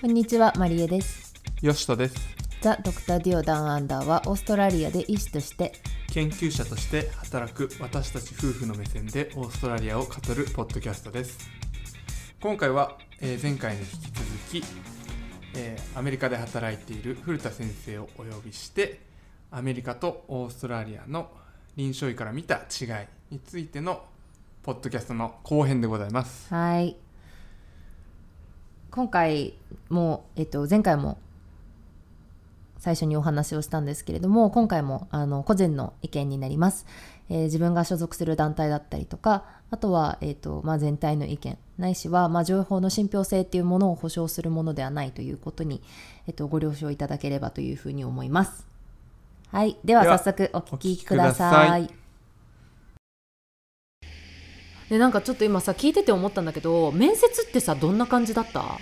こんにちは、マリエです。吉田です。ザ・ドクター・ディオ・ダン・アンダーはオーストラリアで医師として研究者として働く私たち夫婦の目線でオーストラリアを語るポッドキャストです。今回は、えー前回に引き続き、えーアメリカで働いている古田先生をお呼びしてアメリカとオーストラリアの臨床医から見た違いについてのポッドキャストの後編でございます。はい今回も、えっと、前回も最初にお話をしたんですけれども今回もあの個人の意見になります、えー自分が所属する団体だったりとかあとは、えっとまあ、全体の意見。ないしは、まあ、情報の信憑性っていうものを保証するものではないということに、えっと、ご了承いただければというふうに思います。はい。では早速お聞きくださいでなんかちょっと今さ聞いてて思ったんだけど面接ってさどんな感じだった？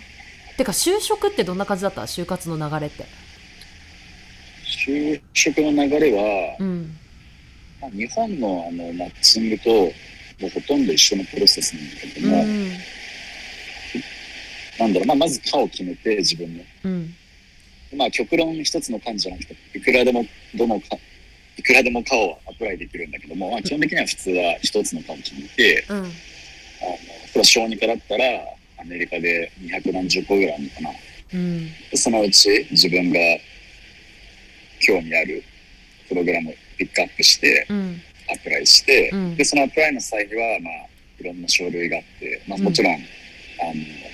てか就職ってどんな感じだった？就活の流れって。就職の流れは、うん。まあ、日本のあのマッチングともうほとんど一緒のプロセスなんだけども、うん。なんだろう、まあ、まず科を決めて自分の。うん。まあ極論一つの科じゃなくて、いくらでもどの科、いくらでも科をアプライできるんだけども、まあ、基本的には普通は一つの科を決めて、うん。あの、これは小児科だったらアメリカで200何十個ぐらいあるのかな。うん。でそのうち自分が興味あるプログラムをピックアップして、うん。アプライして、うん。で、そのアプライの際には、まあ、いろんな書類があって、まあ、うん。もちろん、あの、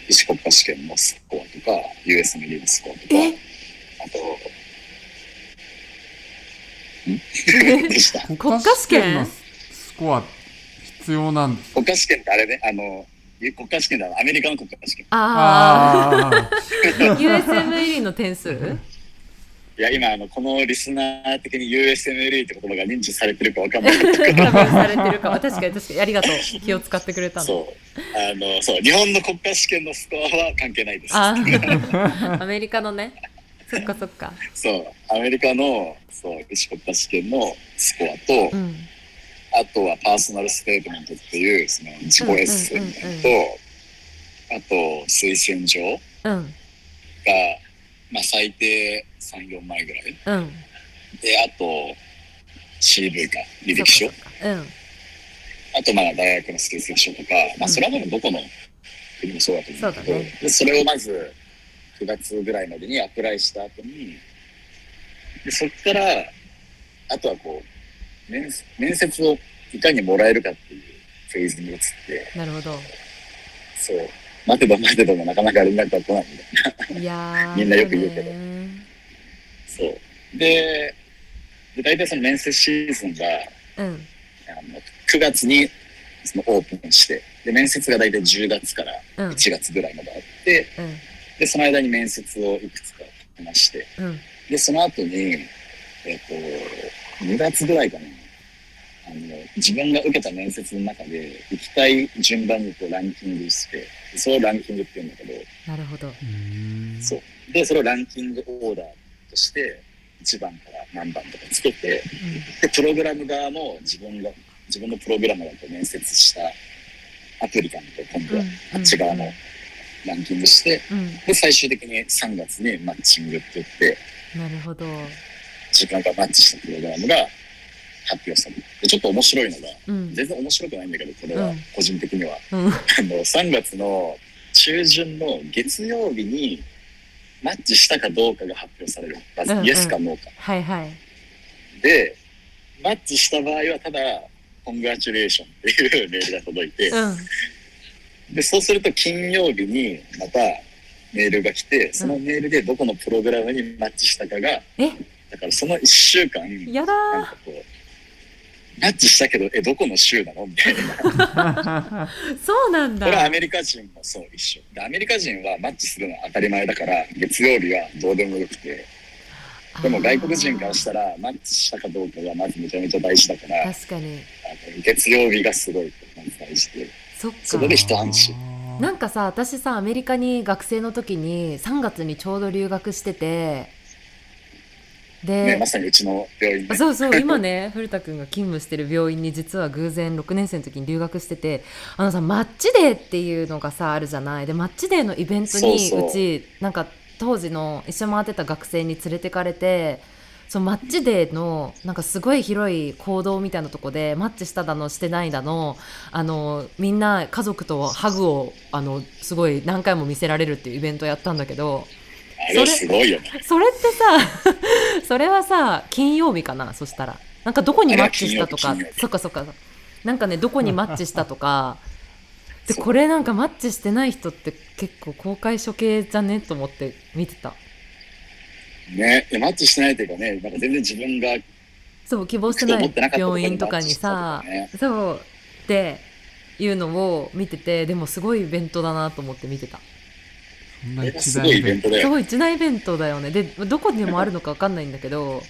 医師国家試験のスコアとか、USMD のスコアとか、え？あと、んでした。国家試験のスコア必要なんです。国家試験ってあれね、あの、国家試験だ、アメリカの国家試験。あああ USMLE の点数？いや、今、あの、このリスナー的に USMLE って言葉が認知されてるかわかんない されてる確かに確かに。ありがとう。気を使ってくれたの。そう。あの、そう、日本の国家試験のスコアは関係ないです。アメリカのねそっかそっか。そう、アメリカの、そう、医師国家試験のスコアと、うん。あとはパーソナルステートメントっていう、その自己エッセント、うんうんあと推薦状が、うん。まあ最低3、4枚ぐらい。うん。で、あと CV か、履歴書。あとまあ大学の成績書とか、まあそれはもうどこの国もそうだと思うんだけど、そね。でそれをまず9月ぐらいまでにアプライした後に、でそこから、あとはこう、面面接をいかにもらえるかっていうフェーズに移って、なるほど。そう、待てば待てばもなかなか連絡が来ないみたいな。いやーみんなよく言うけど。ねそう。で、で大体その面接シーズンが、うん。あの9月にそのオープンして、で、面接が大体10月からうん。1月ぐらいまであって、うんで、その間に面接をいくつかこなして、うん。で、その後に、えっ、と、2月ぐらいかな、あの、自分が受けた面接の中で、行きたい順番にこうランキングして、それをランキングって言うんだけど、なるほど。ーそう。で、それをランキングオーダーとして、1番から何番とかつけて、で、プログラム側も自分が、自分のプログラムだと面接したアプリカントを今度はあっち側のランキングして、うんで、最終的に3月にマッチングって言って、なるほど自分がマッチしたプログラムが発表される。で、ちょっと面白いのが、うん全然面白くないんだけど、これはうん個人的には。うんあの、3月の中旬の月曜日にマッチしたかどうかが発表される。まずイエスかノーか。はいはいで、マッチした場合はただ、コングラチュレーションっていう メールが届いて、うんで、そうすると金曜日にまたメールが来て、そのメールでどこのプログラムにマッチしたかが、え？だからその1週間、やだなんかこう、マッチしたけど、え、どこの州なの？みたいな。ー そうなんだ。これはアメリカ人もそう一緒。で、アメリカ人はマッチするのは当たり前だから、月曜日はどうでもよくて、でも外国人からしたら、マッチしたかどうかがまずめちゃめちゃ大事だから、確かに。月曜日がすごい大事で、そっかそこで。なんかさ私さアメリカに学生の時に3月にちょうど留学しててで、ね、まさにうちの病院ね。そうそう今ね古田君が勤務してる病院に実は偶然6年生の時に留学しててあのさマッチデーっていうのがさあるじゃない？でマッチデーのイベントにうちなんか当時の一緒に回ってた学生に連れてかれてそのマッチデーのなんかすごい広い行動みたいなとこでマッチしただのしてないだのあのみんな家族とハグをあのすごい何回も見せられるっていうイベントやったんだけど。あれすごいよね。それってさ それはさ金曜日かなそしたら。なんかどこにマッチしたとか。そっかそっか。なんかねどこにマッチしたとか。でこれなんかマッチしてない人って結構公開処刑じゃね？と思って見てたね、いやマッチしてないというかね、なんか全然自分がそう希望してない病院とかにさそうっていうのを見ててでもすごいイベントだなと思って見てた。そんな一あれがすごい大イベントだよ。すごい一大イベントだよね。でどこにもあるのか分かんないんだけど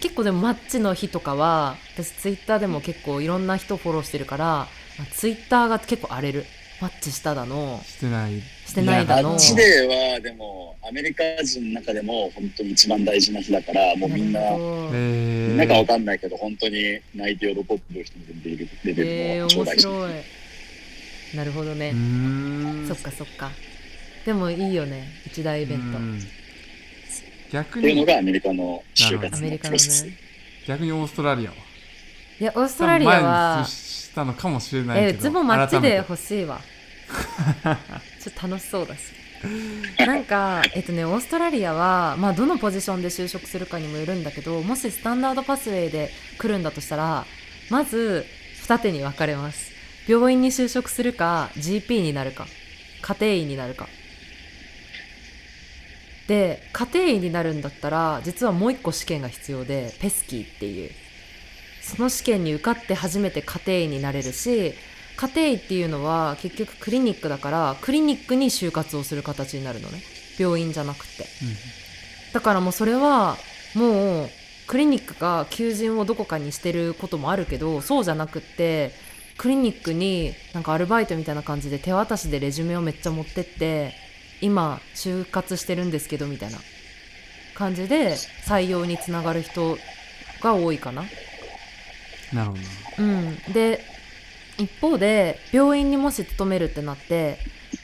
結構でもマッチの日とかは私ツイッターでも結構いろんな人フォローしてるから、まあ、ツイッターが結構荒れるマッチしただの。してない。してないだの。マッチデーはでもアメリカ人の中でも本当に一番大事な日だから、もうみんな、なんなかわかんないけど、本当に泣いて喜ぶ人も全然いるレベルえー、の超大事。面白い。なるほどね。うー、ん。そっかそっか。でもいいよね。一大イベント。うん。逆っていうのにがアメリカの就活アメリカののプロセス。ね。逆にオーストラリアは。いやオーストラリアは前にしたのかもしれないけどえうちもマッチで欲しいわ。ちょっと楽しそうだし。なんかえっとねオーストラリアはまあどのポジションで就職するかにもよるんだけどもしスタンダードパスウェイで来るんだとしたらまず二手に分かれます。病院に就職するか GP になるか家庭医になるか。で家庭医になるんだったら実はもう一個試験が必要でペスキーっていうその試験に受かって初めて家庭医になれるし家庭医っていうのは結局クリニックだからクリニックに就活をする形になるのね。病院じゃなくて。だからもうそれはもうクリニックが求人をどこかにしてることもあるけどそうじゃなくってクリニックになんかアルバイトみたいな感じで手渡しでレジュメをめっちゃ持ってって今就活してるんですけどみたいな感じで採用につながる人が多いかな。なるほど。うん、で一方で病院にもし勤めるってなって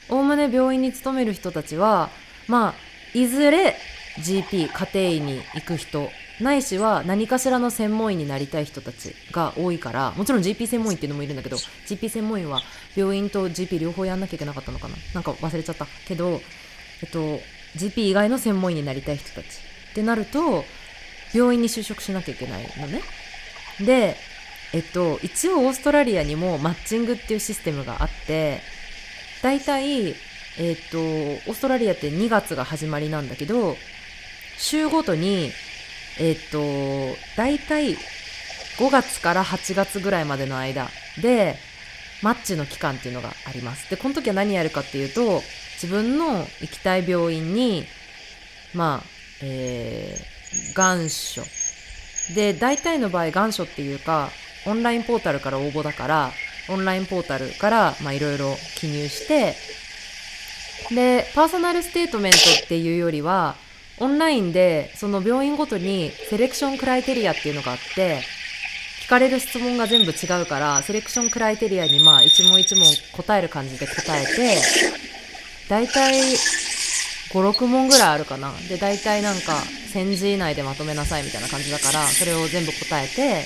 おおむね病院に勤める人たちはまあいずれ GP 家庭医に行く人ないしは何かしらの専門医になりたい人たちが多いからもちろん GP 専門医っていうのもいるんだけど GP 専門医は病院と GP 両方やんなきゃいけなかったのかな？なんか忘れちゃった。けど、えっと、GP 以外の専門医になりたい人たちってなると病院に就職しなきゃいけないのね。でえっと、一応オーストラリアにもマッチングっていうシステムがあって大体、えっと、オーストラリアって2月が始まりなんだけど週ごとに、えっと、大体5月から8月ぐらいまでの間でマッチの期間っていうのがあります。でこの時は何やるかっていうと自分の行きたい病院にまあえー、願書で大体の場合願書っていうかオンラインポータルから応募だからオンラインポータルからまいろいろ記入してでパーソナルステートメントっていうよりはオンラインでその病院ごとにセレクションクライテリアっていうのがあって聞かれる質問が全部違うからセレクションクライテリアにまあ一問一問答える感じで答えて大体56問ぐらいあるかな。で大体なんか1000字以内でまとめなさいみたいな感じだからそれを全部答えて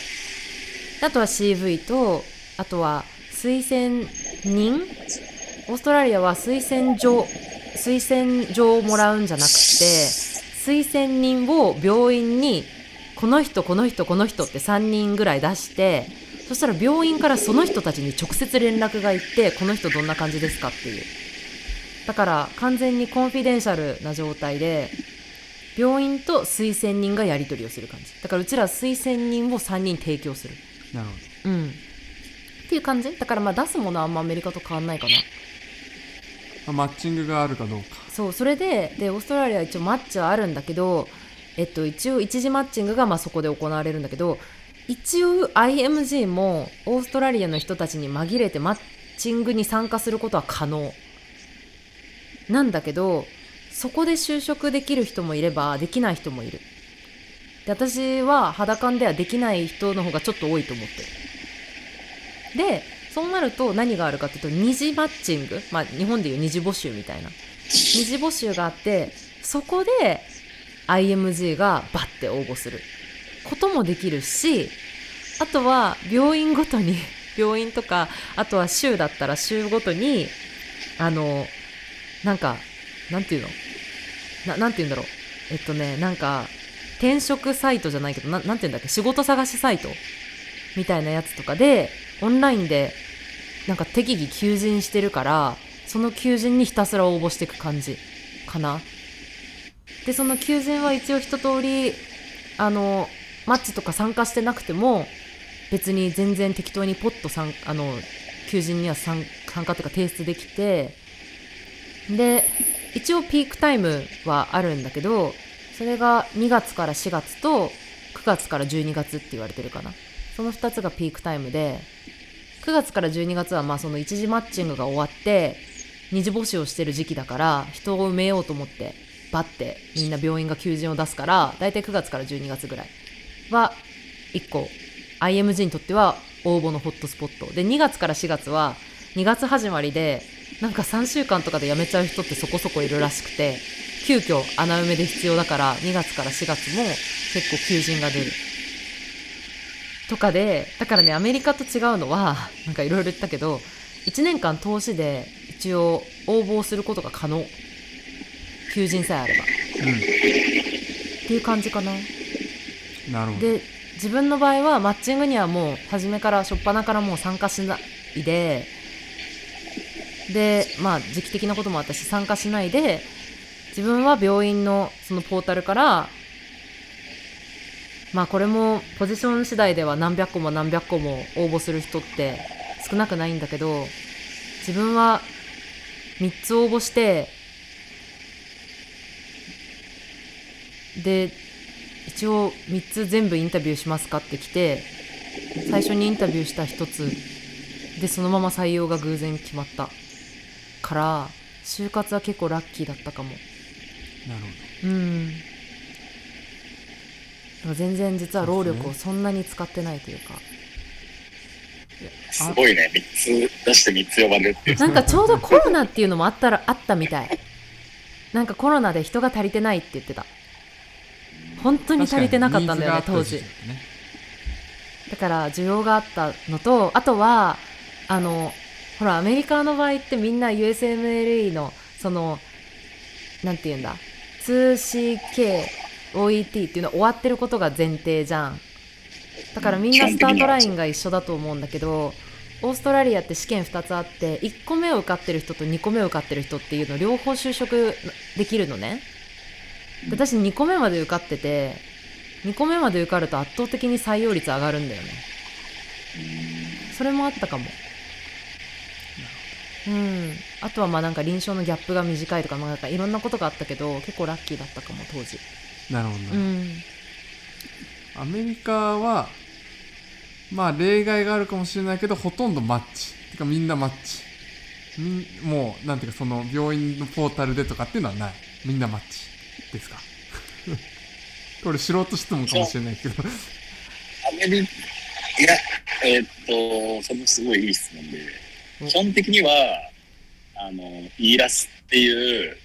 あとは CV とあとは推薦人？オーストラリアは推薦状推薦状をもらうんじゃなくて推薦人を病院にこの人この人この人って3人ぐらい出してそしたら病院からその人たちに直接連絡がいってこの人どんな感じですかっていう。だから完全にコンフィデンシャルな状態で病院と推薦人がやり取りをする感じ。だからうちら推薦人を3人提供する。なるうん。っていう感じ？だからまあ出すものはあんまアメリカと変わんないかな。ほどマッチングがあるかどうか。そうそれででオーストラリアは一応マッチはあるんだけど、えっと、一応一次マッチングがまあそこで行われるんだけど一応 IMG もオーストラリアの人たちに紛れてマッチングに参加することは可能。なんだけどそこで就職できる人もいればできない人もいるで私は肌感ではできない人の方がちょっと多いと思ってる。でそうなると何があるかっていうと二次マッチング。まあ日本でいう二次募集みたいな。二次募集があってそこで IMG がバッて応募する。こともできるしあとは病院ごとに 病院とかあとは週だったら週ごとにあのなんかなんていうの？ななんていうんだろう？えっとねなんか転職サイトじゃないけどななんていうんだっけ？仕事探しサイト？みたいなやつとかでオンラインでなんか適宜求人してるからその求人にひたすら応募していく感じかな。でその求人は一応一通りあのマッチとか参加してなくても別に全然適当にポッと参あの求人には参参加っていうか提出できてで一応ピークタイムはあるんだけどそれが2月から4月と9月から12月って言われてるかな。その2つがピークタイムで9月から12月はまあその一次マッチングが終わって二次募集をしてる時期だから人を埋めようと思ってバッてみんな病院が求人を出すから大体9月から12月ぐらいは1個 IMG にとっては応募のホットスポット。で2月から4月は2月始まりでなんか3週間とかで辞めちゃう人ってそこそこいるらしくて急遽穴埋めで必要だから2月から4月も結構求人が出る。とかでだからねアメリカと違うのはなんかいろいろ言ったけど1年間投資で一応応募することが可能。求人さえあれば。っていう感じかな。なるほど。で自分の場合はマッチングにはもう初めから初っ端からもう参加しないででまあ時期的なこともあったし参加しないで自分は病院のそのポータルからまあこれもポジション次第では何百個も何百個も応募する人って少なくないんだけど自分は3つ応募してで一応3つ全部インタビューしますかって来て最初にインタビューした1つでそのまま採用が偶然決まったから就活は結構ラッキーだったかも。なるうん。でも全然実は労力をそんなに使ってないというか。すごいね、3つ出して3つ呼ばれるっていう。なんかちょうどコロナっていうのもあったらあったみたい。なんかコロナで人が足りてないって言ってた。本当ほどに足りてなかったんだよね当時。だから需要があったのとあとはあのほらアメリカの場合ってみんな USMLE のそのなんて言うんだ？2CKOET っていうのは終わってることが前提じゃん。だからみんなスタートラインが一緒だと思うんだけどオーストラリアって試験2つあって1個目を受かってる人と2個目を受かってる人っていうの両方就職できるのね。私2個目まで受かってて2個目まで受かると圧倒的に採用率上がるんだよね。それもあったかも。うん。あとはまあなんか臨床のギャップが短いとか,、まあ、なんかいろんなことがあったけど結構ラッキーだったかも当時。なるほどな、うん。アメリカはまあ例外があるかもしれないけどほとんどマッチ。てかみんなマッチ。みんもうなんていうかその病院のポータルでとかっていうのはない。みんなマッチですか？これ素人質問かもしれないけど。アメリカ、いや、えーっと、それもすごいいい質問で、うん基本的には、あの、イーラスっていう、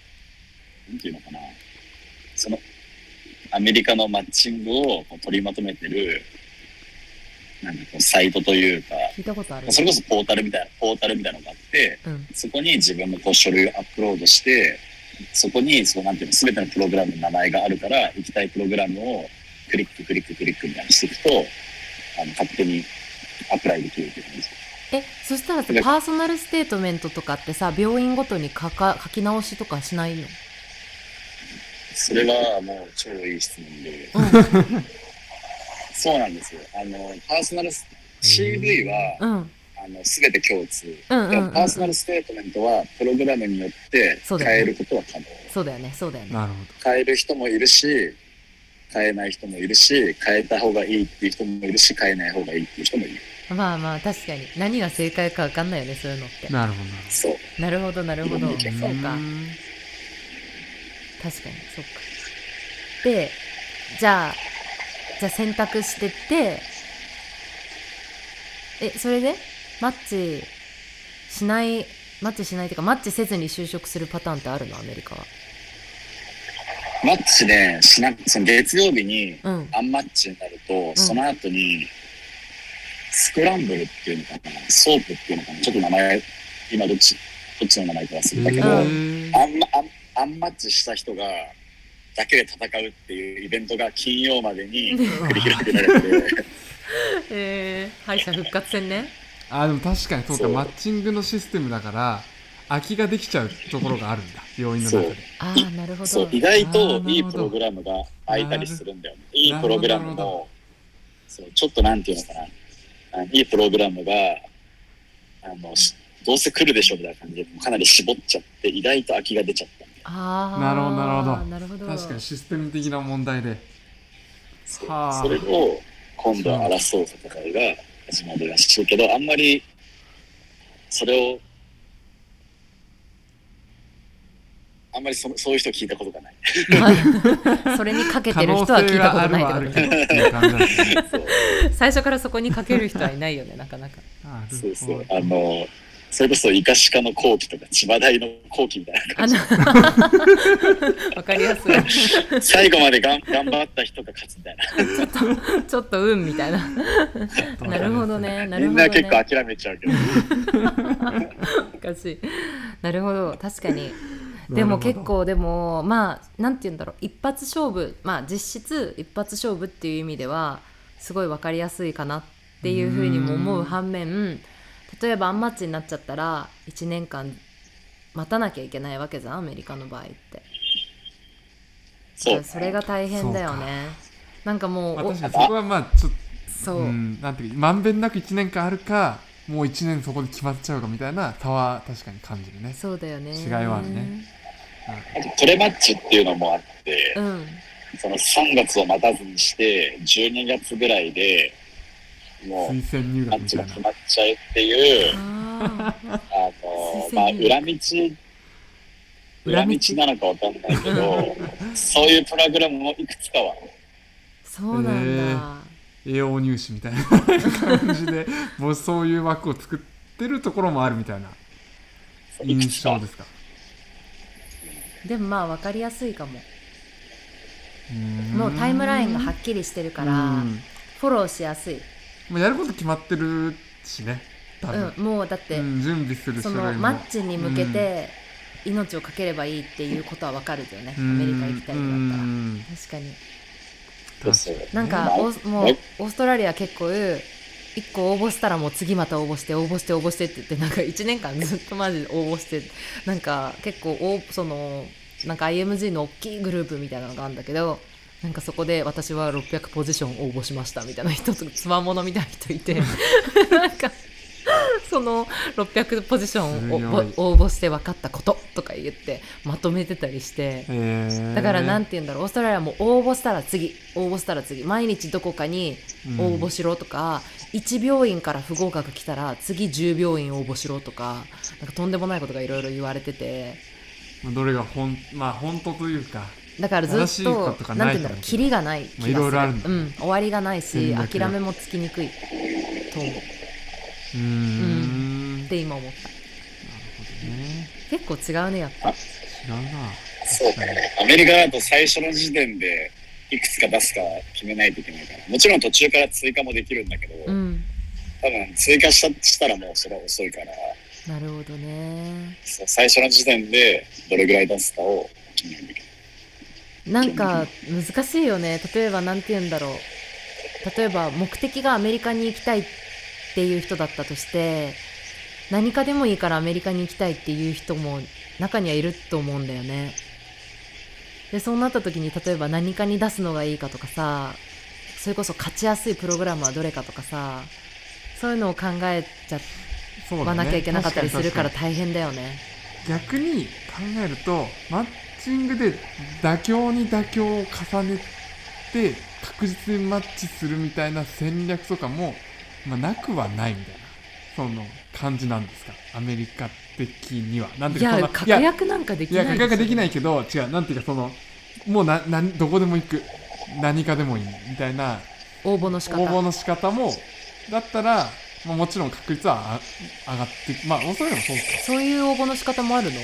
なんていうのかな、その、アメリカのマッチングを取りまとめてる、なんかこう、サイトというか、それこそポータルみたいな、ポータルみたいなのがあって、うん。そこに自分のこう書類をアップロードして、そこに、そうなんていうの、すべてのプログラムの名前があるから、行きたいプログラムをクリック、クリック、クリックみたいにしていくと、あの、勝手にアプライできるっていう感じ。です。えそしたらさ personal statement とかってさ病院ごとに書か書き直しとかしないの？それはもう超いい質問で、そうなんですよ。あの、 personal s CV は、うん。あの、すべて共通。うんうんうん。 personal statement は、プログラムによってそうだよね。変えることは可能。そうだよね。そうだよね。なるほ変える人もいるし、変えない人もいるし、変えた方がいいっていう人もいるし、変えない方がいいっていう人もいる。まあまあ確かに。何が正解か分かんないよねそういうのって。どなるほど。そう。なるほどなるほど。うん。そうか。確かにそっか。でじゃあじゃあ選択してってえそれで？マッチしないマッチしないっていうかマッチせずに就職するパターンってあるの？アメリカは。マッチでしなその月曜日にうん。アンマッチになると、その後にscramble っていうのかな SOAP っていうのかなちょっと名前今どっちどっちの名前か忘れたけど、うん。 unma unmatch した人がだけで戦うっていうイベントが金曜までに 繰り広げられて。えー、敗者復活戦ね。あでも確かにそうかマッチングのシステムだから空きができちゃうところがあるんだ病院の中で。ああなるほど。そう意外といいプログラムが空いたりするんだよね。いいプログラムもそうちょっとなんていうのかなあいいプログラムがあのしどうせ来るでしょみたいな感じでかなり絞っちゃって意外と空きが出ちゃったんだよああなるほどなるほど。なるほど。確かにシステム的な問題で。そそれを今度は争う戦いが始まるらしいけどあんまりそれをあんまりそそういう人聞いたことがない。それにかけ可てる能人は聞いたことないってことね。最初からそこにかける人はいないよねなかなか。そうそう。あのそれこそイカシカの後期とか千葉大の後期みたいなあ感じ。の わかりやすい。最後までがん頑張った人が勝つみたいな。ちょっと運みたいな。なるほどね なるみんほどね。な結構諦めちゃうけど。難しい。なるほど。確かにでも結構でもまあなんて言うんだろう。一発勝負まあ実質一発勝負っていう意味ではすごい分かりやすいかなっていうふうにも思う反面例えばアンマッチになっちゃったら1年間待たなきゃいけないわけじゃんアメリカの場合って。そう。それが大変だよね。なんかもうまあお確かにそこはまあちょっそう、とうんなんていうかまんべんなく1年間あるかもう1年そこで決まっちゃうかみたいな差は確かに感じるね。そうだよね。違いはあるねあとプレマッチっていうのもあって、うん。その3月を待たずにして、12月ぐらいでもう推薦入マッチが決まっちゃうっていう、あの、推まあ、裏道、裏道なのかわかんないけど、そういうプログラムもいくつかは、そうなんだ、栄養入試みたいな感じでもうそういう枠を作ってるところもあるみたいな。印象ですか？でもまあ分かりやすいかも。うん。もうタイムラインがはっきりしてるからうん。フォローしやすい、まあやること決まってるしねうん、もうだって、うん準備するそのマッチに向けて命をかければいいっていうことは分かるよね、うん。アメリカ行きたいんだったら、うん。確かに。そうそうなんか、まあおもうオーストラリア結構一個応募したらもう次また応募して応募して応募してって言ってなんか一年間ずっとマジで応募してなんか結構そのなんか IMG の大きいグループみたいなのがあるんだけどなんかそこで私は600ポジション応募しましたみたいな人とつまものみたいな人いてなんかその600ポジションを応募して分かったこととか言ってまとめてたりして。えー。だからなんて言うんだろうオーストラリアも応募したら次応募したら次毎日どこかに応募しろとか、1病院から不合格来たら次10病院応募しろとかなんかとんでもないことがいろいろ言われてて。まあどれが本まあ本当というかだからずっととかなんて言うんだろうキリがない気がする、まあいろいろあるうん、終わりがないし諦めもつきにくいと思う。っうーんて今思った。ね結構違うね。やっぱ違うな。そうかね。アメリカだと最初の時点でいくつか出すか決めないといけないから。もちろん途中から追加もできるんだけど、うん。多分追加したしたらもうそれは遅いから、なるほどね。そう最初の時点でどれぐらい出すかを決めないといけなんか難しいよね。例えばなんて言うんだろう。例えば目的がアメリカに行きたいっていう人だったとして何かでもいいからアメリカに行きたいっていう人も中にはいると思うんだよね。でそうなった時に例えば何かに出すのがいいかとかさそれこそ勝ちやすいプログラムはどれかとかさそういうのを考えちゃわなきゃいけなかったりするから大変だよね。に逆に考えるとマッチングで妥協に妥協を重ねて確実にマッチするみたいな戦略とかも、まあ、なくはないみたいなその感じなんですか？アメリカ的には。なんていいうかそやのいや確約なんかできいや、ない価格できないいけど、違う、なんていうか、その、もうな、な、どこでも行く。何かでもいい。みたいな。応募の仕方。応募の仕方もだったら、まあ、もちろん確率はあ上がってまあオーストラリアもそうか。そういう応募の仕方もあるの？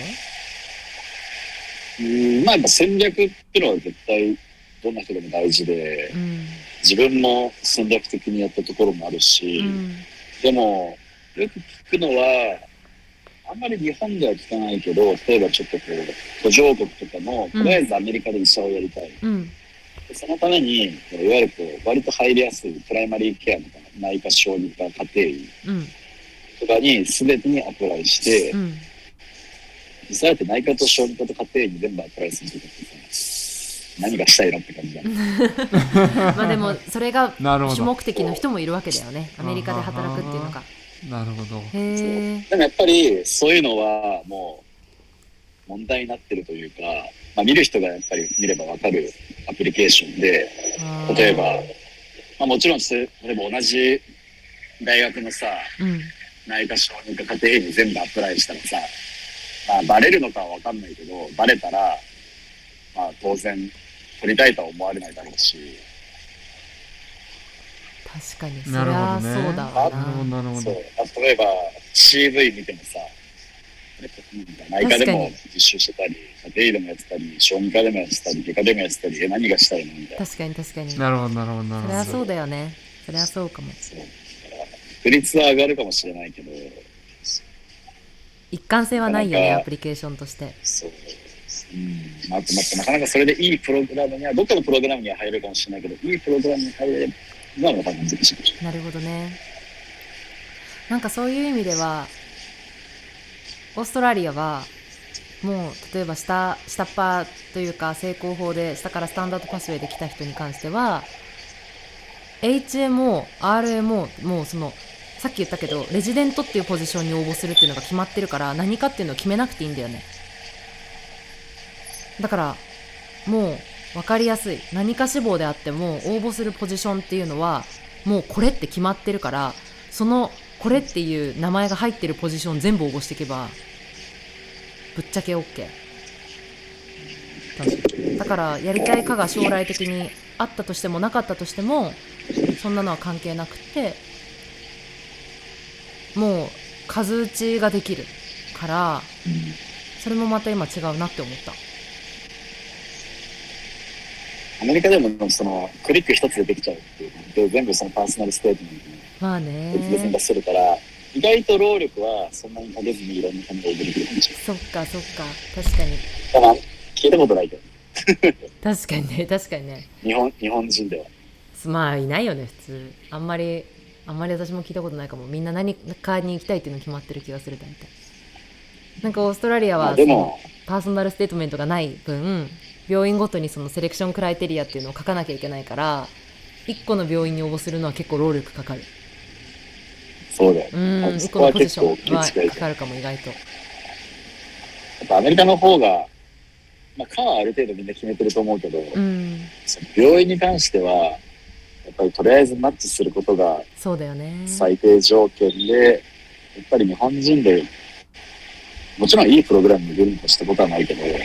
うん、まあやっぱ戦略っていうのは絶対どんな人でも大事でう、ん。自分も戦略的にやったところもあるし、うん。でも、よく聞くのは、あんまり日本では聞かないけど、例えばちょっとこう、途上国とかも、とりあえずアメリカで医者をやりたい。うん。でそのために、いわゆるこう、割と入りやすいプライマリーケアとか、内科小児科家庭医うん。とかに全てにアプライして、うん。実際だって内科と小児科と家庭医に全部アプライするとかっ何がしたいのって感じだね。まあでもそれがなるほど。主目的の人もいるわけだよね。アメリカで働くっていうのがなるほど。でもやっぱりそういうのはもう問題になってるというか、まあ、見る人がやっぱり見ればわかるアプリケーションで、例えば、まあ、もちろんそれ例えば同じ大学のさ、うん。内科小児科家庭医に全部アプライしたらさ、まあ、バレるのかはわかんないけど、バレたら、まあ当然取りたいとは思われないだろうし、確かに。そりなるほゃどね。そうだわな。るほどなそうなるほど。あ例えば CV 見てもさ、内科でも実習してたり、家庭医でもやってたり、小児科でもやってたり、外科でもやってたり、え、何がしたいの？みたいな。確かに確かに。そなるほどなるほどなるほど。りゃそうだよねそりゃそうかも。そう。だから確率は上がるかもしれないけど、一貫性はないよねアプリケーションとして。そう。うん、まあ、なかなかそれでいいプログラムには、どっかのプログラムには入れるかもしれないけど、いいプログラムに入れるのはまた難しいかもしれない。なるほどねなんかそういう意味ではオーストラリアはもう例えば下下っ端というか成功法で下からスタンダードパスウェイで来た人に関しては HMO、RMO もうそのさっき言ったけどレジデントっていうポジションに応募するっていうのが決まってるから何かっていうのを決めなくていいんだよねだからもう分かりやすい。何か志望であっても応募するポジションっていうのはもうこれって決まってるからそのこれっていう名前が入ってるポジション全部応募していけばぶっちゃけ OK だからやりたいかが将来的にあったとしてもなかったとしてもそんなのは関係なくてもう数打ちができるからそれもまた今違うなって思った。アメリカでもそのクリック一つでできちゃうっていうで全部そのパーソナルステートメントにまあね。別々に出せるから、意外と労力はそんなにかけずにいろんな感じでできるかもしれない。そっかそっか。確かに。ただ、聞いたことないけど、確かにね確かにね。日本日本人では。まあいないよね普通。あんまりあんまり私も聞いたことないかも。みんな何かに行きたいっていうの決まってる気がする大体。なんかオーストラリアまはあでも、パーソナルステートメントがない分病院ごとにそのセレクションクライテリアっていうのを書かなきゃいけないから1個の病院に応募するのは結構労力かかる。そうだよ。うん。1そこは個のポジション。はかかるかも意外と。やっぱアメリカの方が、まあ、科はある程度みんな決めてると思うけど、うん。病院に関しては、やっぱりとりあえずマッチすることがそうだよね。最低条件で、やっぱり日本人で、もちろんいいプログラムに出るとしたことはないけど、や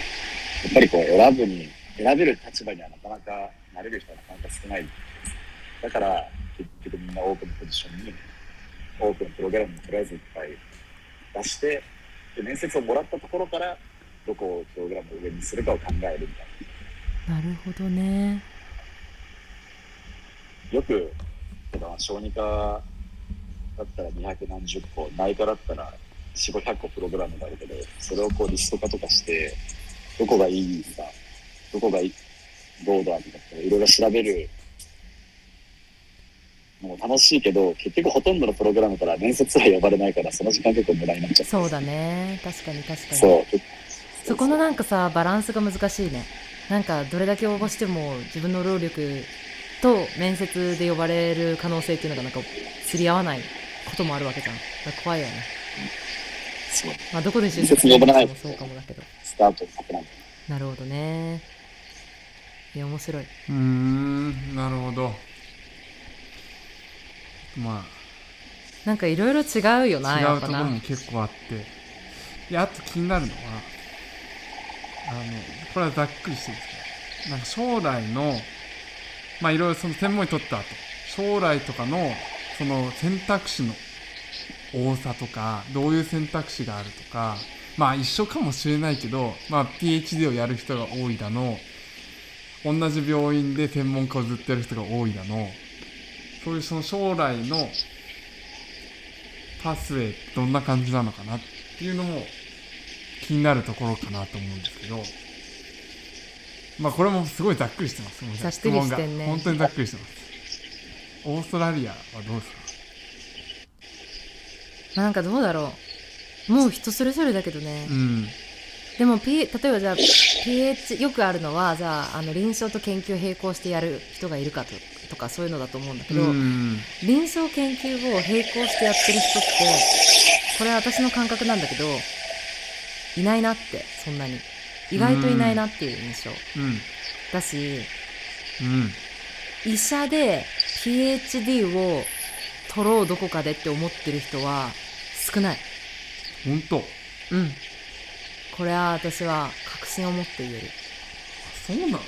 っぱりこう選ぶに、選べる立場にはなかなかなれる人はなかなか少ない。だから、結局みんな多くのポジションに、多くのプログラムにとりあえずいっぱい出して、で面接をもらったところから、どこをプログラムを上にするかを考えるみたいな。なるほどねよく、例えば小児科だったら200何十個、内科だったら4、500個プログラムがあるけど、それをこうリスト化とかして、どこがいいか、どこがいい、どうだとかっていろいろ調べるのも楽しいけど、結局ほとんどのプログラムから面接は呼ばれないから、その時間結構無駄になっちゃって。そうだね。確かに確かに。そう。そこのなんかさバランスが難しいね。なんかどれだけ応募しても自分の労力と面接で呼ばれる可能性っていうのがなんか釣り合わないこともあるわけじゃん。怖いよね。そう。まあどこで就面職接に呼ばれないもそうかもだけどスタートない。なるほどね。いや面白い。うーんなるほど。まなんかいろいろ違うよなあ違やっぱなうところも結構あって。であと気になるのはあのこれはざっくりしてですね。なんか将来のまあいろいろその専門に取った後。将来とかのその選択肢の多さとかどういう選択肢があるとかまあ一緒かもしれないけど、まあ、PhD をやる人が多いだの。同じ病院で専門家をずっとやる人が多いだの。そういうその将来のパスウェイどんな感じなのかなっていうのも気になるところかなと思うんですけど。まあこれもすごいざっくりしてます。ざっくりしてんね。質問が。本当にざっくりしてます。オーストラリアはどうですか？なんかどうだろうもう人それぞれだけどね、うん。でも、P、例えばじゃあ PH よくあるのはじゃああの臨床と研究を並行してやる人がいるかととかそういうのだと思うんだけど、うん。臨床研究を並行してやってる人ってこれは私の感覚なんだけどいないなってそんなに。意外といないなっていう印象。うん。だしうん。医者で PhD を取ろうどこかでって思ってる人は少ない本当。うん。これは私は確信を持って言える。そうなの？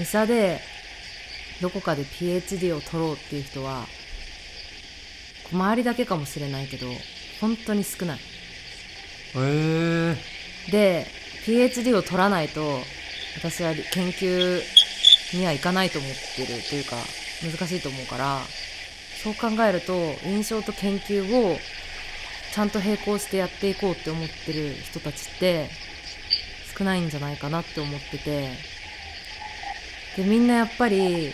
医者でどこかで PhD を取ろうっていう人は周りだけかもしれないけど本当に少ない。へえ。で PhD を取らないと私は研究には行かないと思ってるというか難しいと思うからそう考えると臨床と研究をちゃんと並行してやっていこうって思ってる人たちって少ないんじゃないかなって思ってて。でみんなやっぱり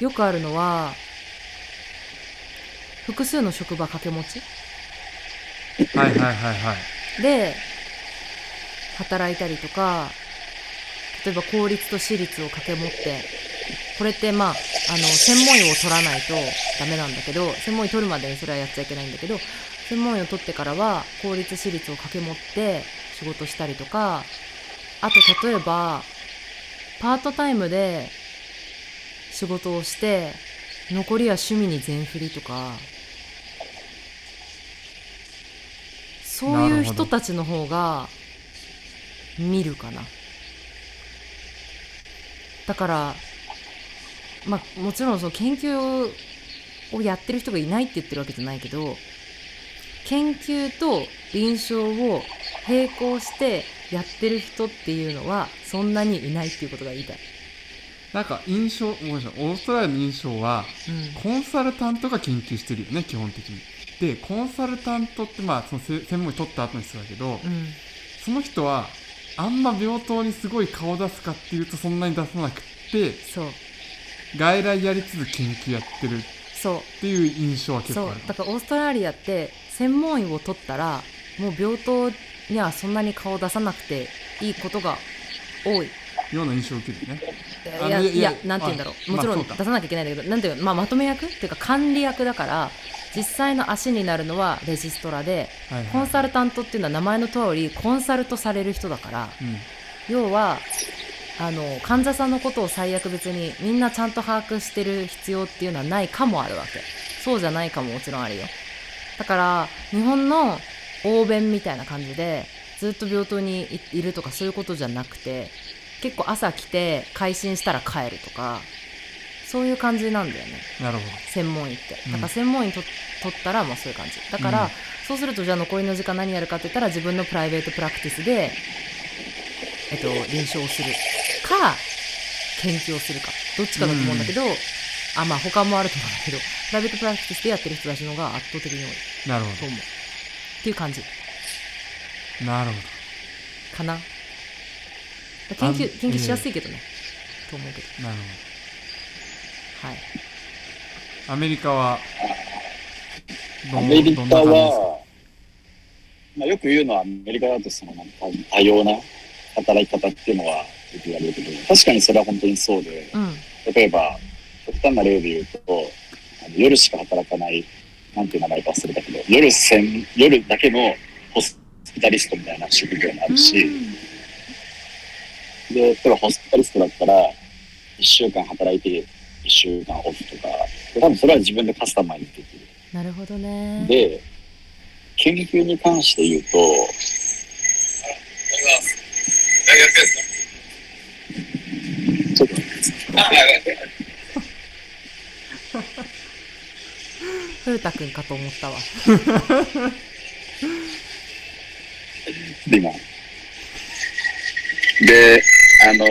よくあるのは複数の職場掛け持ち。はいはいはいはい。で働いたりとか例えば公立と私立を掛け持ってこれってまああの専門医を取らないとダメなんだけど専門医取るまでにそれはやっちゃいけないんだけど専門医を取ってからは公立私立を掛け持って仕事したりとかあと例えばパートタイムで仕事をして残りは趣味に全振りとかそういう人たちの方が見るかな。だからまあもちろんその研究をやってる人がいないって言ってるわけじゃないけど研究と臨床を並行してやってる人っていうのはそんなにいないっていうことが言いたい、なんか印象オーストラリアの印象はうん。コンサルタントが研究してるよね基本的に。でコンサルタントってまあそのせ専門医取った後の人だけど、うん。その人はあんま病棟にすごい顔出すかっていうとそんなに出さなくってそう外来やりつつ研究やってる。そう。っていう印象は結そう構ある。だからオーストラリアって専門医を取ったらもう病棟にはそんなに顔出さなくていいことが多い。ような印象を受けるよねあいやいやなんて言うんだろう。あもちろん出さなきゃいけないんだけどなんていうの？まあまとめ役？っていうか管理役だから実際の足になるのはレジストラではいはい。コンサルタントっていうのは名前の通りコンサルトされる人だからうん。要はあの患者さんのことを最悪別にみんなちゃんと把握してる必要っていうのはないかもあるわけ。そうじゃないかももちろんあるよ。だから日本の応弁みたいな感じでずっと病棟にいいるとかそういうことじゃなくて結構朝来て回診したら帰るとかそういう感じなんだよね。なるほ専門医って。うん。だから専門医と、取ったらまあそういう感じ。だから、うん。そうするとじゃあ残りの時間何やるかって言ったら自分のプライベートプラクティスでえっと臨床をする。か研究をするか。どっちかだと思うんだけど、あまあ他もあると思うんだけどプライベートプラクティスでやってる人たちの方が圧倒的に多い。どなるほと思う。っていう感じ。どなるほかな。研あ究研究しやすいけどね、と思うけど。どなるはい。ほどアメリカはどんアメリカは、まあ、よく言うのはアメリカだとそのなんか多様な働き方っていうのはよく言われるけど確かにそれは本当にそうでうん。例えば極端な例で言うとあの夜しか働かないなんていう名前か忘れたけど夜専夜だけのホスピタリストみたいな職業もあるし、で例えばホスピタリストだったら1週間働いて1週間オフとかで多分それは自分でカスタマイズできる。なるほどね。で、研究に関して言うと、大学ですかちょっと。待って古田くんかと思ったわ。で、今。で、あの、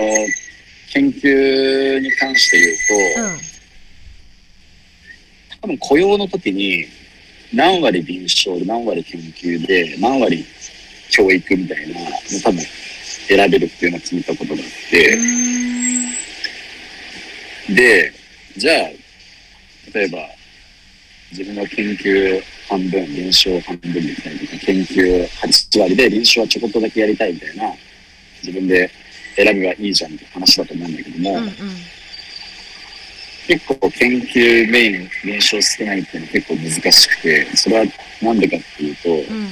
研究に関して言うと、うん多分雇用の時に何割臨床で何割研究で何割教育みたいな多分選べるっていうのを聞いたことがあって、で、じゃあ、例えば自分の研究半分、臨床半分みたいな研究8割で臨床はちょこっとだけやりたいみたいな、自分で選べばいいじゃんって話だと思うんだけども、うんうん。結構研究メイン臨床少ないっていうのは結構難しくて、それはなんでかっていうと、うん。ま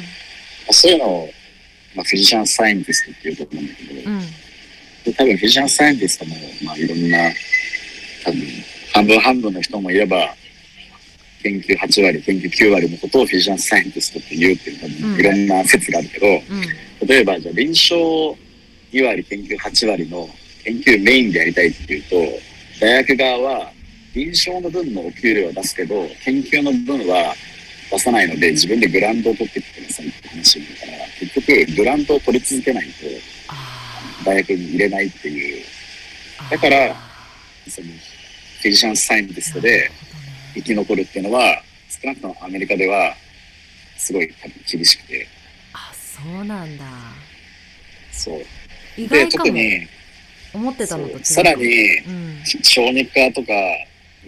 あそういうのを、まあ、フィジシャンサイエンティストっていうところなんだけど、うん。で多分フィジシャンサイエンティストも、まあ、いろんな、多分半分半分の人もいれば、研究8割、研究9割のことをフィジシャンサイエンティストって言うっていう多うん。分いろんな説があるけど、うん。例えばじゃあ臨床2割、研究8割の研究メインでやりたいっていうと、大学側は臨床の分のお給料は出すけど、研究の分は出さないので、自分でグラントを取ってきてくださいって話になるから、結局グラントを取り続けないとあ大学に入れないっていう、ー。だからあそのフィジシャンサイエンティストで生き残るっていうのは、少なくともアメリカではすごい多分厳しくて、あそうなんだ。そう。で、意外かも。特に、思ってたのと違う。さらに、うん。小児科とか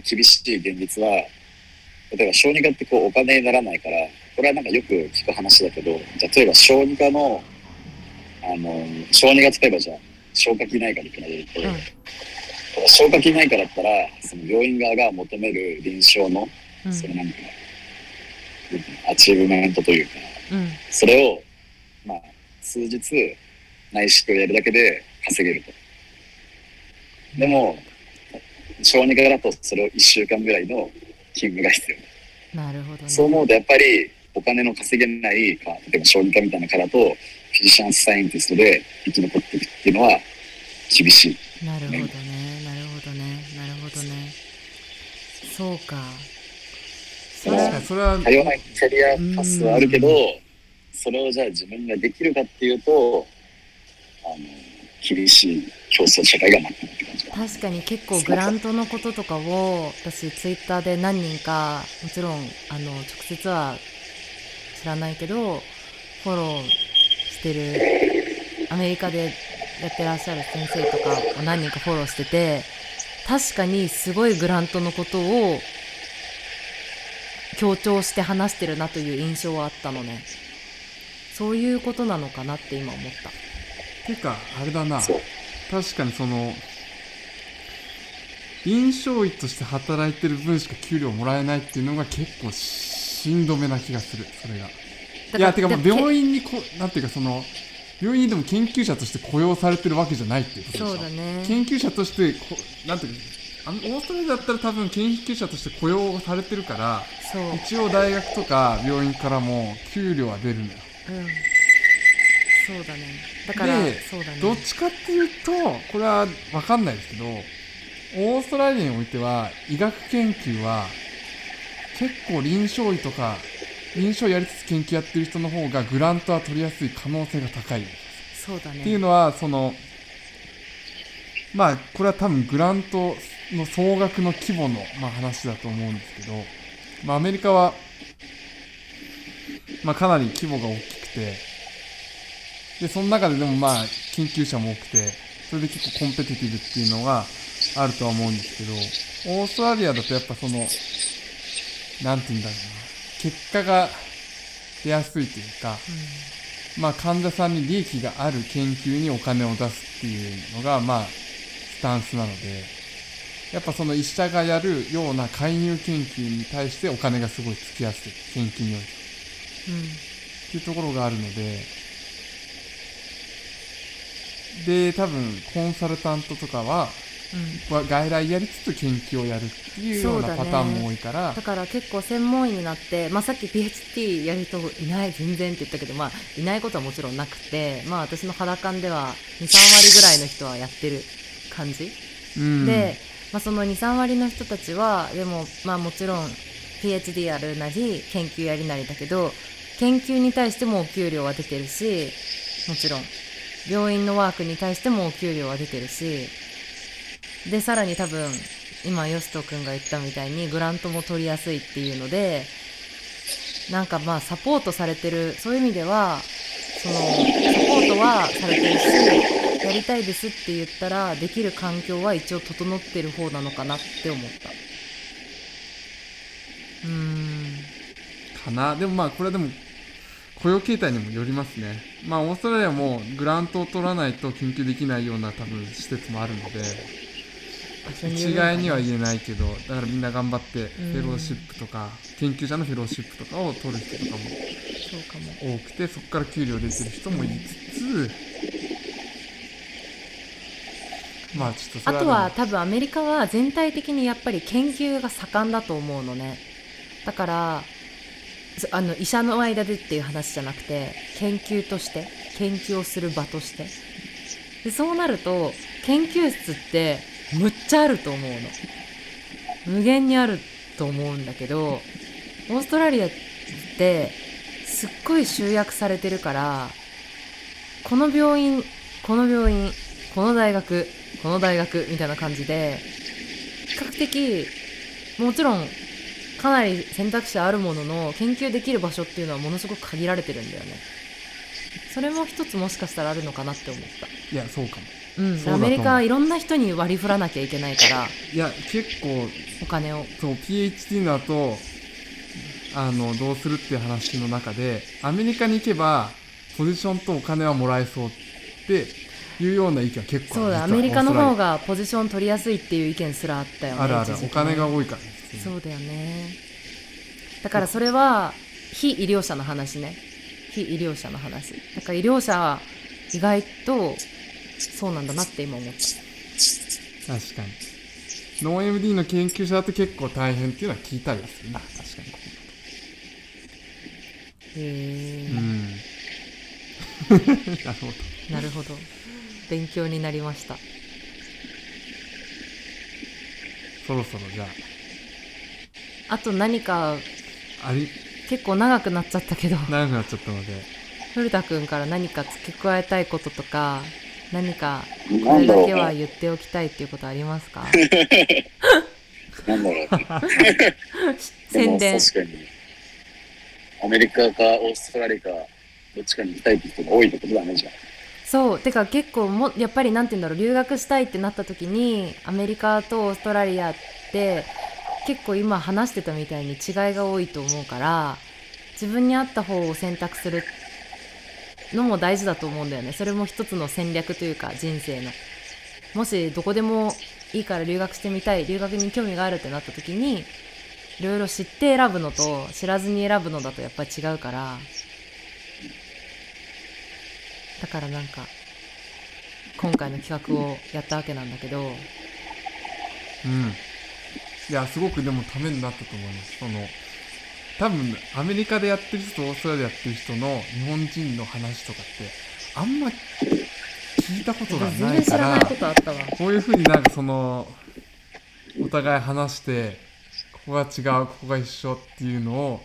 厳しい現実は、例えば小児科ってこうお金にならないから、これはなんかよく聞く話だけど、例えば小児科の、あの、小児が例えばじゃあ、消化器内科に比べると、うん消化器内科だったら、その病院側が求める臨床の、うんそのなんか、 achievement というか、うんそれを、まあ、数日内視鏡やるだけで稼げると。でも、小児科だとそれを1週間ぐらいの勤務が必要。なるほどねそう思うとやっぱりお金の稼げないか、例えば小児科みたいな科だと、フィジシャンサイエンティストで生き残っていくっていうのは厳しい。なるほどね。なるほどね。なるほどね。そうか。それ確かにそれは多様なキャリアパスはあるけど、それをじゃあ自分ができるかっていうと、あの、厳しい競争社会が待ってるって感じだ。確かに結構グラントのこととかを私ツイッターで何人かもちろんあの直接は知らないけどフォローしてるアメリカでやってらっしゃる先生とかを何人かフォローしてて確かにすごいグラントのことを強調して話してるなという印象はあったのね。そういうことなのかなって今思った。てかあれだな。確かにその臨床医として働いてる分しか給料もらえないっていうのが結構しんどめな気がするそれが。いやてかもう病院にこなんていうかその病院にでも研究者として雇用されてるわけじゃないっていうことでしょ。そうだね。研究者としてこなんていうかあのオーストラリアだったら多分研究者として雇用されてるからそう。一応大学とか病院からも給料は出るんだよ。うん。そうだね。だからでそうだね。どっちかっていうとこれは分かんないですけどオーストラリアにおいては医学研究は結構臨床医とか臨床やりつつ研究やってる人の方がグラントは取りやすい可能性が高い。そうだね。っていうのはそのまあこれは多分グラントの総額の規模の、まあ、話だと思うんですけど、まあ、アメリカは、まあ、かなり規模が大きくてでその中ででもまあ研究者も多くてそれで結構コンペティティブっていうのがあるとは思うんですけどオーストラリアだとやっぱそのなんて言うんだろうな結果が出やすいというか、まあ、患者さんに利益がある研究にお金を出すっていうのが、まあ、スタンスなので、やっぱその医者がやるような介入研究に対してお金がすごいつきやすい。研究において。っていうところがあるので、で、多分、コンサルタントとかは、うんは外来やりつつ研究をやるっていうようなパターンも多いから、だから結構専門医になって、まあ、さっき PhD やる人いない全然って言ったけど、まあ、いないことはもちろんなくて、まあ、私の肌感では23割ぐらいの人はやってる感じ。うん。で、まあ、その23割の人たちはでもまあもちろん PhD やるなり研究やりなりだけど研究に対してもお給料は出てるしもちろん。病院のワークに対してもお給料は出てるしでさらに多分今ヨシト君が言ったみたいにグラントも取りやすいっていうのでなんかまあサポートされてるそういう意味ではそのサポートはされてるしやりたいですって言ったらできる環境は一応整ってる方なのかなって思った。うーん。かな。でもまあこれはでも雇用形態にもよりますね。まあオーストラリアもグラントを取らないと研究できないような多分施設もあるので。一概には言えないけどだからみんな頑張ってフェローシップとか研究者のフェローシップとかを取る人とかも多くてそこから給料出てる人もいつつまあちょっとそあとは多分アメリカは全体的にやっぱり研究が盛んだと思うのね。だからそあの医者の間でっていう話じゃなくて研究として研究をする場として。でそうなると研究室ってむっちゃあると思うの。無限にあると思うんだけどオーストラリアってすっごい集約されてるからこの病院この病院この大学この大学みたいな感じで比較的もちろんかなり選択肢あるものの研究できる場所っていうのはものすごく限られてるんだよね。それも一つもしかしたらあるのかなって思った。いやそうかも。うんそうアメリカはいろんな人に割り振らなきゃいけないから。いや結構お金を。そう PhD の後あのどうするっていう話の中でアメリカに行けばポジションとお金はもらえそうっていうような意見は結構そうだアメリカの方がポジション取りやすいっていう意見すらあったよね。あるあるお金が多いから。ねそうだよね。だからそれは非医療者の話ね非医療者の話だから医療者は意外とそうなんだなって今思った確かに。ノン MD の研究者だと結構大変っていうのは聞いたりはするな。確かに。こへえこうんなるほど。なるほど勉強になりました。そろそろじゃあ。と何か。ああり結構長くなっちゃったけど。長くなっちゃったので。古田くんから何か付け加えたいこととか何かこれだけは言っておきたいっていうことありますか？なんだろう。宣伝。確かに、アメリカかオーストラリアか、どっちかに行きたいって人が多いってことだね、じゃあ。そう。てか結構もやっぱりなんて言うんだろう。留学したいってなった時にアメリカとオーストラリアって結構今話してたみたいに違いが多いと思うから自分に合った方を選択するのも大事だと思うんだよね。それも一つの戦略というか人生の。もしどこでもいいから留学してみたい留学に興味があるってなった時にいろいろ知って選ぶのと知らずに選ぶのだとやっぱり違うから。だからなんか今回の企画をやったわけなんだけど。うん。いやすごくでもためになったと思います。その多分アメリカでやってる人とオーストラリアでやってる人の日本人の話とかってあんま聞いたことが全ないからこういうふうになんかそのお互い話してここが違うここが一緒っていうのを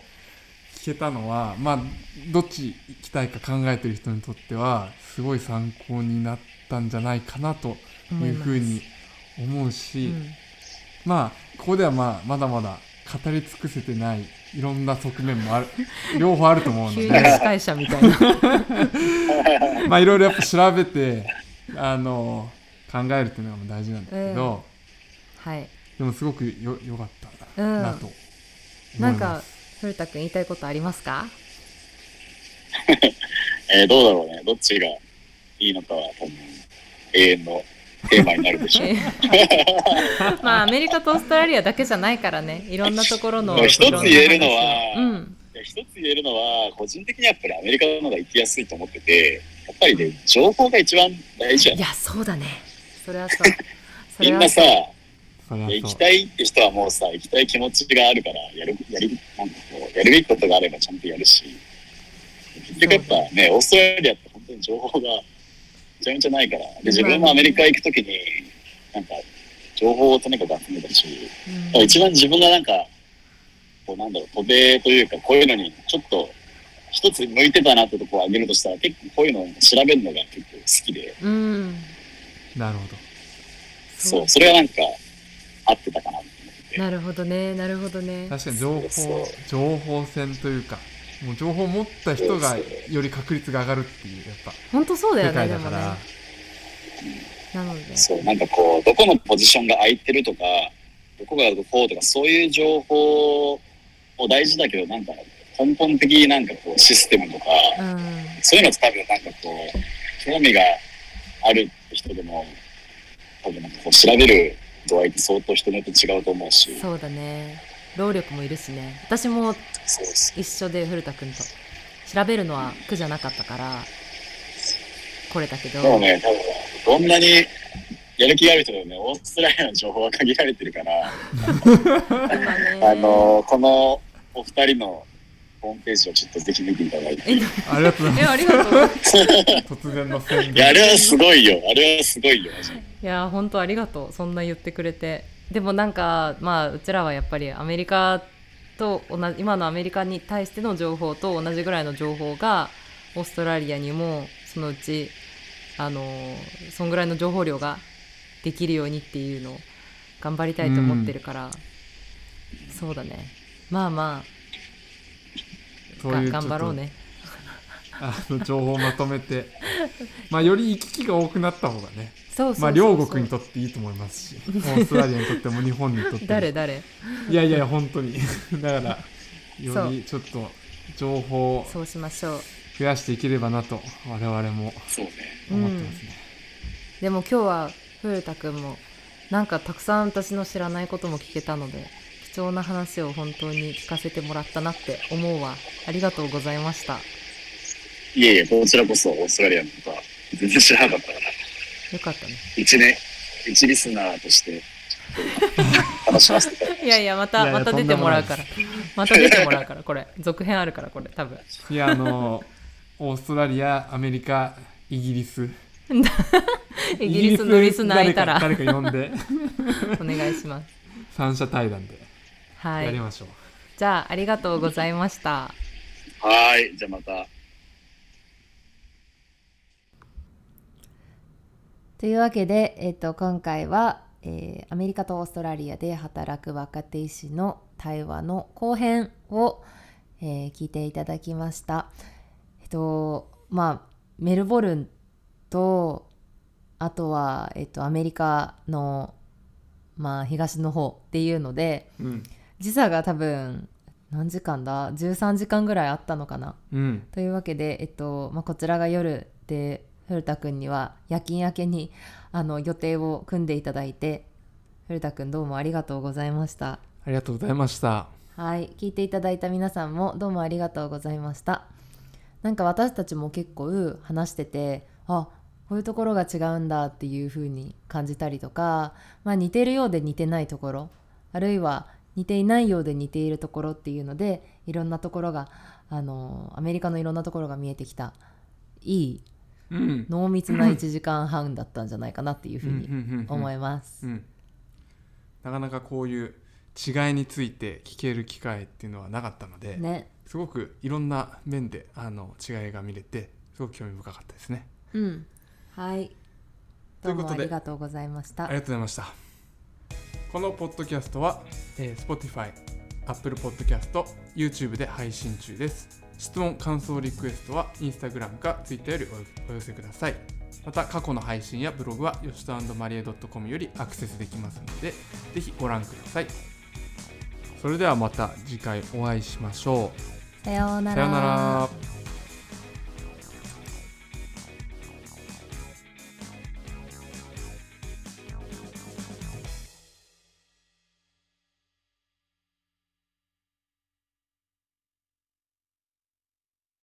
聞けたのはまあどっち行きたいか考えてる人にとってはすごい参考になったんじゃないかなというふうに思うし、うんまあここではまあまだまだ語り尽くせてないいろんな側面もある。両方あると思うの急にで司会者みたいな。まあいろいろやっぱ調べてあの考えるっていうのが大事なんだけど、はい。でもすごくよよかったうんなと思いなんか。古田君言いたいことありますか？えーどうだろうね。どっちがいいのかは多分永遠のテーマになるでしょ。う。え。まあアメリカとオーストラリアだけじゃないからね。いろんなところの一つ言えるのはうん。一つ言えるのは、個人的にやっぱりアメリカの方が行きやすいと思ってて、やっぱりね、情報が一番大事やね。いやそうだね。それはそう。そ みんなさ、行きたいって人はもうさ、行きたい気持ちがあるから、やる、やり、なんかこう、やるべきことがあればちゃんとやるし、結局やっぱね、オーストラリアって本当に情報がめちゃめちゃないから、で、自分もアメリカ行くときに、なんか、情報をとにかく集めたし、うん。一番自分がなんか、こうなんだろう、渡米というか、こういうのにちょっと、一つ向いてたなってとこを挙げるとしたら、結構こういうのを調べるのが結構好きで、うんなるほど。そう、それがなんか、合ってたかなって思って。なるほどねなるほどね。確かに情報そう。情報戦というかもう情報を持った人がより確率が上がるっていうやっぱ。本当そうだよ世ねでもね界だから。なので。そう、なんかこう、どこのポジションが空いてるとか、どこがこうとか、そういう情報も大事だけど、なんか根本的になんかこう、システムとか、うん。そういうのって多分なんかこう、興味がある人でも、多分なんかこう、調べる度合いって相当人によって違うと思うし、そうだね労力もいるしね。私も。一緒で古田君と。調べるのは苦じゃなかったから来れたけど。でもね、多分どんなにやる気がある人でもね、オーストラリアの情報は限られてるから、あのこのお二人のホームページをちょっとぜひ見ていただいて。えありがとうございえありがとう。ま す突然の宣いや、あ言れはすごいよ。あれはすごいよ。いや本当ありがとう。そんな言ってくれてでもなんかまあうちらはやっぱりアメリカと同じ今のアメリカに対しての情報と同じぐらいの情報がオーストラリアにもそのうちあのそんぐらいの情報量ができるようにっていうのを頑張りたいと思ってるから、そうだね。まあまあ頑張ろうね。あの情報をまとめて。まあより行き来が多くなった方がねまあ両国にとっていいと思いますし。オーストラリアにとっても日本にとっても。誰誰？いやいや本当に。だからよりちょっと情報をそうしましょう。増やしていければなと我々もそうね。思ってますね、でも今日は古田君もなんかたくさん私の知らないことも聞けたので貴重な話を本当に聞かせてもらったなって思うわ。ありがとうございました。いえいえ、こちらこそオーストラリアのことは全然知らなかったから、よかったね。一年、一リスナーとして、話しました。から。いやいやまたまた出てもらうから。また出てもらうからこれ。続編あるからこれ。多分。いやあのオーストラリアアメリカイギリス。イギリスのリスナーいたら。誰か誰か呼んで。お願いします。三者対談で。はい。やりましょう、じゃあありがとうございました。はーい。じゃあまた。というわけで、えっと、今回は、えーアメリカとオーストラリアで働く若手医師の対話の後編を、えー聞いていただきました。えっとまあメルボルンとあとは、えっと、アメリカの、まあ、東の方っていうのでうん。時差が多分何時間だ？13時間ぐらいあったのかな？うん。というわけで、えっとまあ、こちらが夜で古田くんには夜勤明けにあの予定を組んでいただいて古田くんどうもありがとうございました。ありがとうございました。はい聞いていただいた皆さんもどうもありがとうございました。なんか私たちも結構話しててあこういうところが違うんだっていう風に感じたりとか、まあ、似てるようで似てないところあるいは似ていないようで似ているところっていうのでいろんなところがあのアメリカのいろんなところが見えてきた。いいうん。濃密な1時間半だったんじゃないかなっていうふうに思います。うん、なかなかこういう違いについて聞ける機会っていうのはなかったので、ね。すごくいろんな面であの違いが見れてすごく興味深かったですね。うん。はい。どうもあということでりがとうございました。あり。がとうございました。このポッドキャストは、えー Spotify、Apple Podcast、YouTube で配信中です質問感想リクエストは Instagram か Twitter よりおお寄せください。また過去の配信やブログはよしとマリエ .com よりアクセスできますのでぜひご覧ください。それではまた次回お会いしましょう。さようなら。さようなら